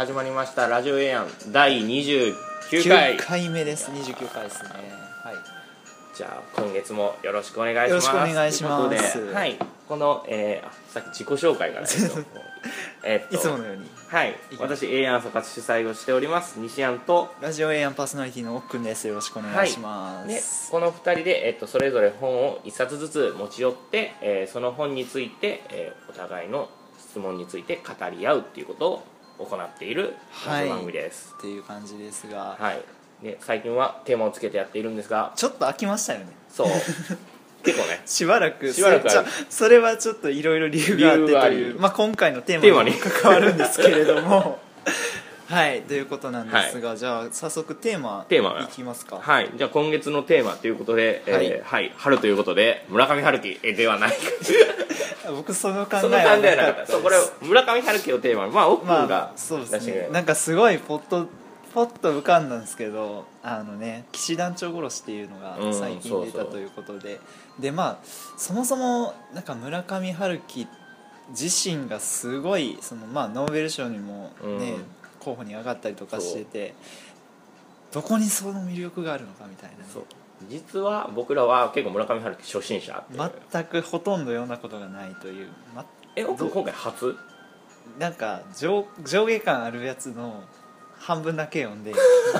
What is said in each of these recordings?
始まりましたラジオエアン第29回。9回目です。29回ですね。はい。じゃあ今月もよろしくお願いします。よろしくお願いします。ということではい。この、えーあさっき自己紹介からですけど えいつものように。はい。私エアン総括主催をしております西安とラジオエアンパーソナリティのおっくんです。よろしくお願いしま、ですこの2人で、えっと、それぞれ本を1冊ずつ持ち寄って、えーその本について、えーお互いの質問について語り合うっていうことを行っているラジオ番組です。っていう感じですが、はい、で最近はテーマをつけてやっているんですが。ちょっと飽きましたよね。そう。結構ね。しばらくしばらくある。それちょそれはちょっといろいろ理由があって理由がありという、まあ、今回のテテーマにーマに。関わるんですけれども。はい。ということなんですが、じゃあ早速テーマテーマがいきますか。はい。じゃあ今月のテーマということで、えーはい。はい。春ということで村上春樹えではない僕その考えそのは感じではなかったそうこれ村上春樹をテーマにまあ奥君まがあそうですね。なんかすごいポッとポッと浮かんだんですけどあのね騎士団長殺しっていうのがうん最近出そうそうたということで、でまあそもそもなんか村上春樹自身がすごいその、まあ、ノーベル賞にもね、うん。候補に上がったりとかしててどこにその魅力があるのかみたいなね、そう実は僕らは結構村上春樹初心者全くほとんど読んだことがないという、ま、え今回初？なんか上上下感あるやつの半分だけ読んで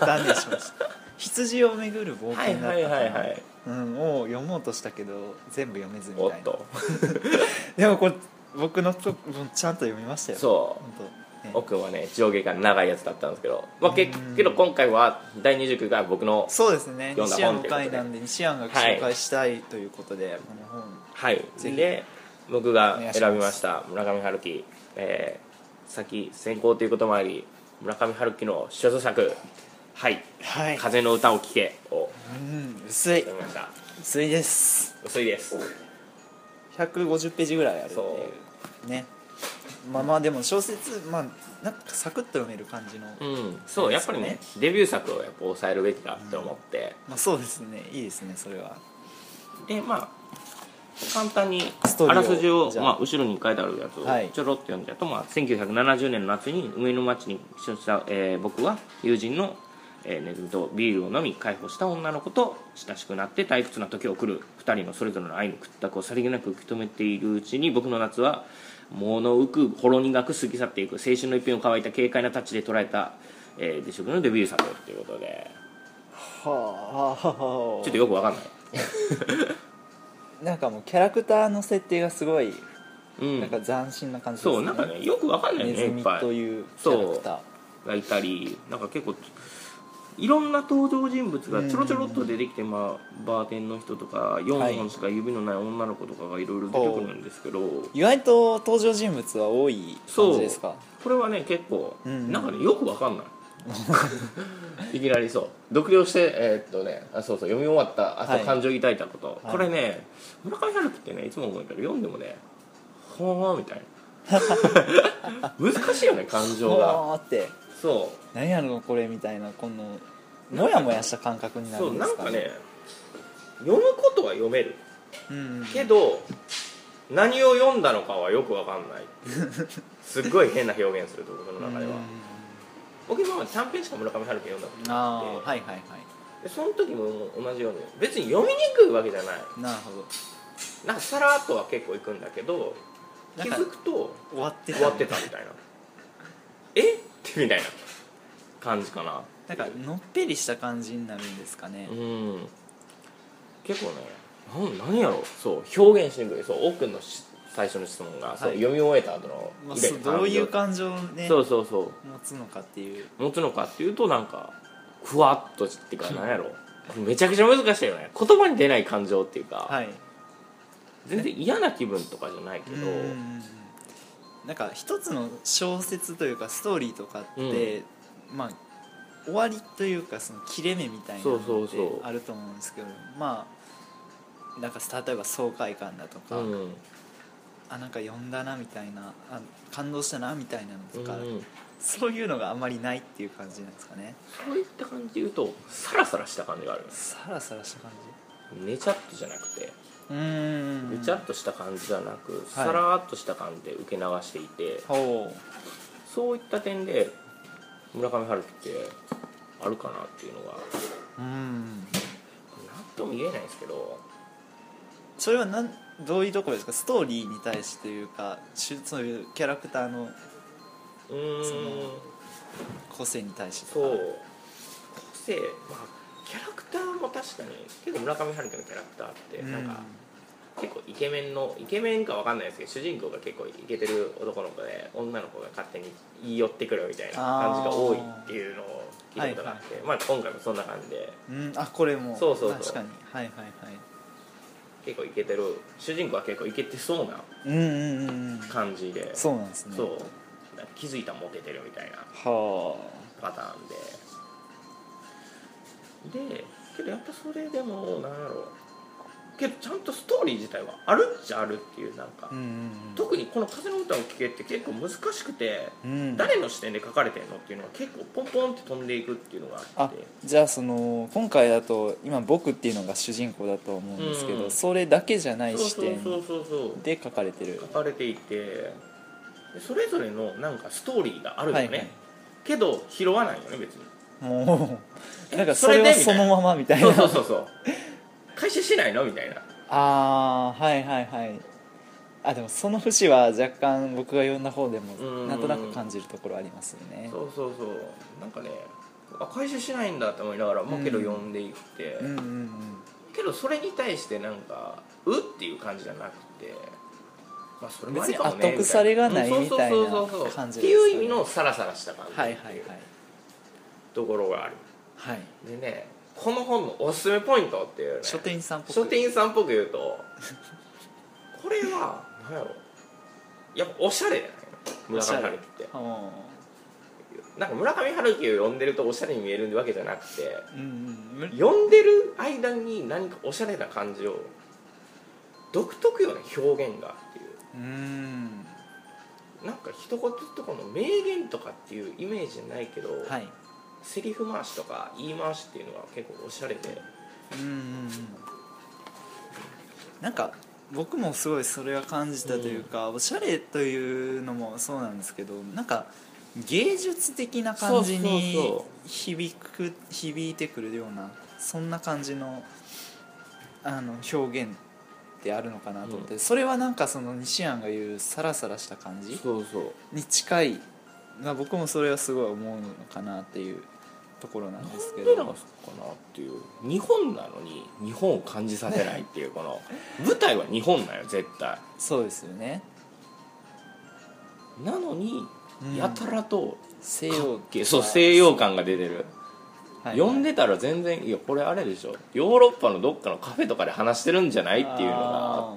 断念しました。羊をめぐる冒はい険だっはいたかうん、を読もうとしたけど全部読めずみいな。でもこれ僕のと分ちゃんと読みましたよ。そう。本当、ね奥はね上下が長いやつだったんですけど、まあ、けうん。けど今回は第29回は僕のそうですね。読んだ本ということで。会なんで西安が紹介したいということで、この本はい。で僕が選びました村上春樹、えー、先先行ということもあり村上春樹の所作はい。はい「風の歌を聴け」をうん薄い。読みました。薄いです。薄いです。150ページぐらいあるっていう。ねまあまあでも小説まあなんかサクッと読める感じの、うん。そうやっぱりねデビュー作をやっぱ抑えるべきだって思って、まあそうですね。いいですねそれは。でまあ簡単にストーリーをあらすじをじゃあまあ、後ろに書いてあるやつをはいちょろっと読んじゃうと、まあ、1970年の夏に上野町に出所した、えー僕は友人の、えーネズミとビールを飲み解放した女の子と親しくなって退屈な時を送る。2人のそれぞれの愛の屈託をさりげなく受け止めているうちに僕の夏は物浮くほろ苦く過ぎ去っていく青春の一片を乾いた軽快なタッチで捉えた、えー、デショクのデビュー作ということで。はあちょっとよくわかんない。なんかもうキャラクターの設定がすごいうん。なんか斬新な感じですね。そうなんかねよくわかんないよねネズミというキャラクター。がいたりなんか結構いろんな登場人物がちょろちょろっと出てきて、まあ、バーテンの人とか4本しか指のない女の子とかがいろいろ出てくるんですけど、意外と登場人物は多い感じですか？これはね結構、うん。なんかねよくわかんない。いきなりそう。読了してえーっとねあそうそう読み終わったあとはい。感情抱いたこと、はい。これね村上春樹ってねいつも思うけど読んでもねほーみたいな。難しいよね感情が。ほーって。そう何やろこれみたいなこのモヤモヤした感覚になるんですかなんかね読むことは読める。うんけど何を読んだのかはよくわかんない。すっごい変な表現すると僕の中では。僕今まで短編しか村上春樹読んだことなくてはいはいはい。でその時も同じように別に読みにくいわけじゃない。なるほど。なんかさらっとは結構いくんだけど気づくと終わってた終わってたみたいな。え？ってみたいな感じかな。なんかのっぺりした感じになるんですかね。うん。結構ねなん何やろ。そう表現しにくい。そう奥のし最初の質問が、そうはい。読み終えた後のまあどういう感情をねそうそうそう。持つのかっていう。持つのかっていうとなんかふわっとっていうか何やろ。めちゃくちゃ難しいよね。言葉に出ない感情っていうか、はい。全然嫌な気分とかじゃないけど、うんなんか一つの小説というかストーリーとかって、まあ終わりというかその切れ目みたいなのってあると思うんですけどまあなんか例えば爽快感だとか、うん。あなんか読んだなみたいなあ感動したなみたいなのとか、うんそういうのがあんまりないっていう感じなんですかね。そういった感じで言うとサラサラした感じがある。サラサラした感ねちゃっとじゃなくてじうーんぐちゃっとした感じではなく、さらっとした感じで受け流していて、ほそういった点で村上春樹ってあるかなっていうのが。うん。何とも言えないですけど。それはなんどういうところですか？ストーリーに対してというかしそういうキャラクターのうーん。その個性に対してそう。個性まあキャラクターも確かに結構村上春樹のキャラクターってうんなん。か、結構イケメンのイケメンかわかんないですけど主人公が結構イケてる男の子で女の子が勝手に言い寄ってくるみたいな感じが多いっていうのを聞いたことがあって、まあ今回もそんな感じで。うん。あこれも。そうそうそう。確かに。はいはいはい。結構イケてる。主人公は結構イケてそうなうんうんうんうん。感じで。そうなんですね。そう。気づいたらモテてるみたいなはパターンで。でけどやっぱそれでもなんやろ。うけどちゃんとストーリー自体はあるっちゃあるっていうなんか、あうんうん。特にこの「風の歌を聴け」って結構難しくて、うん。うん誰の視点で書かれてるのっていうのは結構ポンポンって飛んでいくっていうのがああって。じゃあその今回だと今僕っていうのが主人公だと思うんですけど、うん。それだけじゃない視点で書かれてる。書かれていてでそれぞれのなんかストーリーがあるよね、はいはい。けど拾わないよね別に。もうなんかそそれでれはそのままみたいな。そうそうそうそう回収しないの？みたいな。ああはいはいはい。あでもその節は若干僕が読んだ方でもうん。なんとなく感じるところありますよね。そうそうそう。なんかねあ回収しないんだって思いながらもうけどうん読んでいって、うんうんうん。けどそれに対してなんかうっていう感じじゃなくて、まあ、それもありかもね別に後腐れがないうんみたいなそうそうそうそう。感じっていう意味のサラサラした感じはいはいはい。ところがある。はい。でねこの本のおすすめポイントっていうね。書店員さんっぽく。書店員さんっぽく言うとこれは何やろ。やっぱおしゃれじゃないの村上春樹って。はなんか村上春樹を読んでるとおしゃれに見えるわけじゃなくてあうんうん。読んでる間に何かおしゃれな感じを独特よね表現がっていう。うん。なんか一言とかの名言とかっていうイメージないけど、はいセリフ回しとか言い回しっていうのは結構おしゃれで。うんうんうん。なんか僕もすごいそれは感じたというか、おしゃれというのもそうなんですけどなんか芸術的な感じに響く響いてくるようなそんな感じのあの表現ってあるのかなと思って、それはなんかその西安が言うサラサラした感じそうそう。に近い、まあ、僕もそれはすごい思うのかなっていうところなんですけどなんでなかな？っていう日本なのに日本を感じさせないっていうこの舞台は日本だよ絶対。そうですよね。なのにうん。やたらと西かっ洋けえ。そう西洋感が出てる。はい読んでたら全然いやこれあれでしょ。ヨーロッパのどっかのカフェとかで話してるんじゃないっていうのが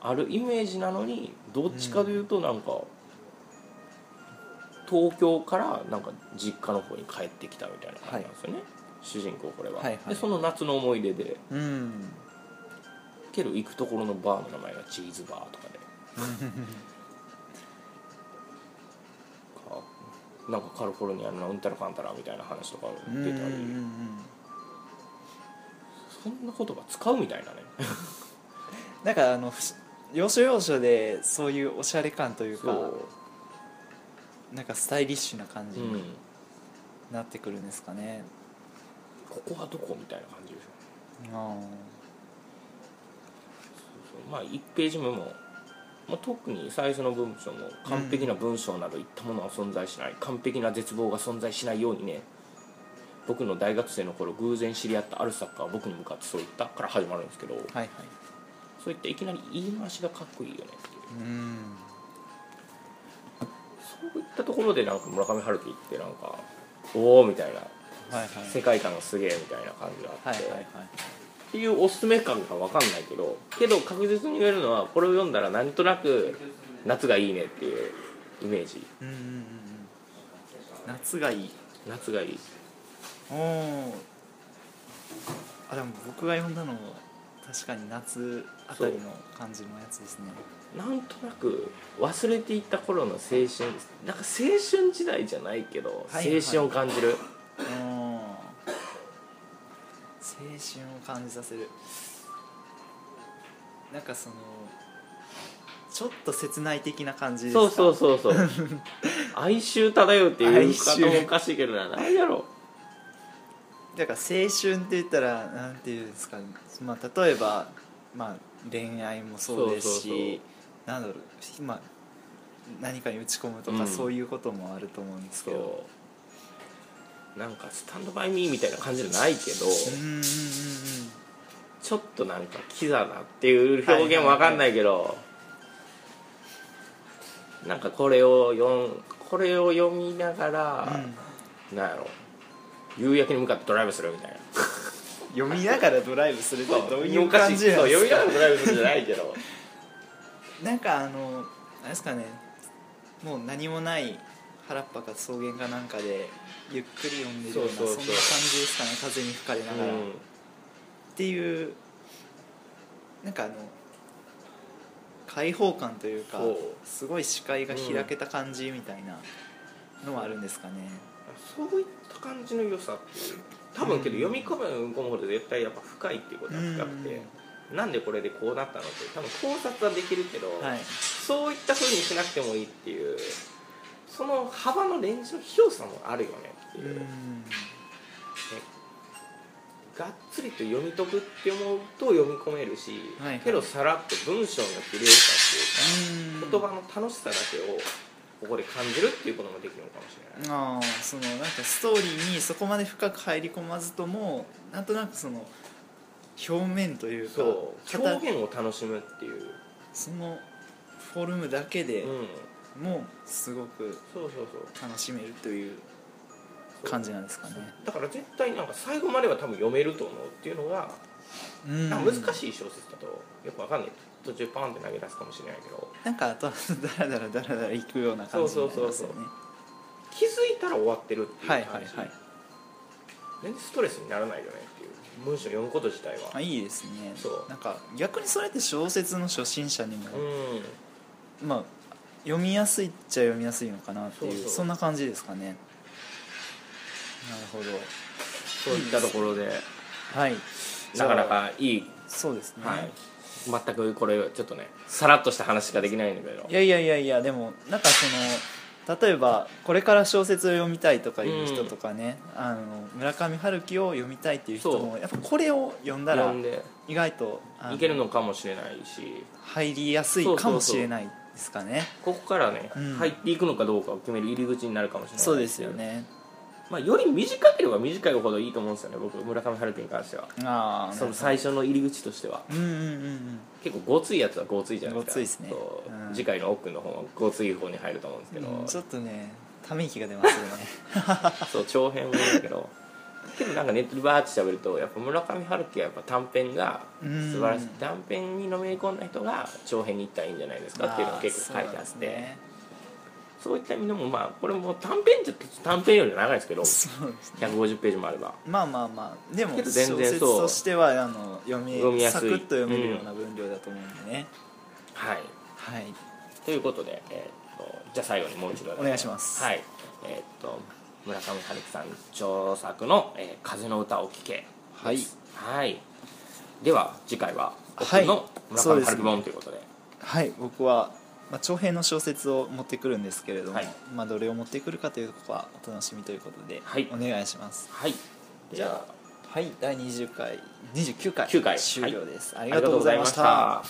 ああるイメージなのにどっちかというとなんか、東京からなんか実家の方に帰ってきたみたいな感じなんですよね、主人公これは、はいはい。でその夏の思い出で。ーうん。けど行くところのバーの名前がチーズバーとかで。かなんかカリフォルニアのうんたらかんたらみたいな話とか出たり、うんそんな言葉使うみたいなね。なんかあの要所要所でそういうおしゃれ感というか。そうなんかスタイリッシュな感じうん。になってくるんですかね、ここはどこみたいな感じでしょ。あそうまあ1ページ目も、まあ、特に最初の文章も完璧な文章などいったものは存在しない、完璧な絶望が存在しないようにね。僕の大学生の頃偶然知り合ったある作家は僕に向かってそう言ったから始まるんですけど、ーはいはい。そういったいきなり言い回しがかっこいいよねっていう。うんそういったところでなんか村上春樹ってなんかおおみたいなはいはい。世界観がすげえみたいな感じがあって、はいはいはい。っていうおすすめ感が分かんないけどけど確実に言えるのはこれを読んだらなんとなく夏がいいねっていうイメージ。うんうんうんうん。夏がいい。夏がいい。おおあでも僕が読んだのも確かに夏あたりの感じのやつですね。なんとなく忘れていった頃の青春なんか青春時代じゃないけどはいはい。青春を感じる、うん。青春を感じさせる。なんかそのちょっと切ない的な感じですか？そうそうそうそう。哀愁漂うっていう哀言い愁方もおかしいけどな。何やろだから青春って言ったらなんていうんですか、まあ、例えば、まあ、恋愛もそうですしそなんだろう、まあ、何かに打ち込むとか、うん。そういうこともあると思うんですけど。そう。なんかスタンドバイミーみたいな感じじゃないけど、うんうんうんうんちょっとなんかキザなっていう表現もわかんないけど、なんかこれを読んこれを読みながら、なんやろ夕焼けに向かってドライブするみたいな。読みながらドライブするってどういう感じなんそう読みなですかがらドライブするじゃないけど。なんかあのあれですかね？もう何もない原っぱか草原かなんかでゆっくり読んでるようなそんな感じですかね？風に吹かれながら、っていうなんかあの開放感というかすごい視界が開けた感じみたいなのはあるんですかね、そういった感じの良さっていう。多分けど読み込む込むほど絶対やっぱ深いっていうことは深くて、なんでこれでこうなったのって多分考察はできるけど、はい。そういった風にしなくてもいいっていう。その幅のレンジの広さもあるよねっていう、うん。がっつりと読み解くって思うと読み込めるし、はいはい。けどさらっと文章の綺麗さっていうか、うん。言葉の楽しさだけをここで感じるっていうこともできるのかもしれない。ああそのなんかストーリーにそこまで深く入り込まずともなんとなくその表面というかそう。形表現を楽しむっていう、そのフォルムだけでうん、もうすごく楽しめるという感じなんですかね。だから絶対なんか最後までは多分読めると思うっていうのが、うん。難しい小説だとよくわかんない途中パンって投げ出すかもしれないけど。なんかあとはダラダラダラダラいくような感じになりますよね。気づいたら終わってるっていう感じ、はいはいはい。全然ストレスにならないよねっていう。文章読むこと自体は。あいいですね。そう。なんか逆にそれって小説の初心者にも、うん。まあ読みやすいっちゃ読みやすいのかなっていうそんな感じですかね。なるほど。そういったところで。はい。なかなかいい、そうですね、はい、全くこれちょっとねさらっとした話しかできないんだけど。いやいやいやいやでもなんかその例えばこれから小説を読みたいとかいう人とかね、あの村上春樹を読みたいっていう人もやっぱこれを読んだら意外といけるのかもしれないし。入りやすいかもしれないですかね。ここからね、うん。入っていくのかどうかを決める入り口になるかもしれないそうですよ、ねまあ、より短ければ短いほどいいと思うんですよね僕村上春樹に関しては。ああその最初の入り口としては。うんうんうんうん。結構ごついやつはごついじゃないですか。ごついですね。そううん。次回の奥の方はごつい方に入ると思うんですけど、うんちょっとねため息が出ますよね。そう長編もいいんだけど。けどなんかネットでバーッて喋るとやっぱ村上春樹はやっぱ短編がうん。素晴らしい。短編にのめり込んだ人が長編に行ったらいいんじゃないですかっていうのが結構書いてあってそういった意味でもまあこれも短編じゃ短編より長いですけどそうですね。150ページもあれば。まあまあまあでも全然そう。説としてはあの読み読みやすい。サクッと読めるような分量だと思うんでね、はい。はい。ということで、えーっとじゃあ最後にもう一度お願いします。はい。えーっと村上春樹さん著作の「えー風の歌を聴け」はい。はい。では次回は僕はい。の村上春樹本ということで,、はい。僕は、まあ、長編の小説を持ってくるんですけれども、はい。まあ、どれを持ってくるかというところはお楽しみということで、はい。お願いします。はい。じゃあ。はい第20回29回9回。終了です、ありがとうございました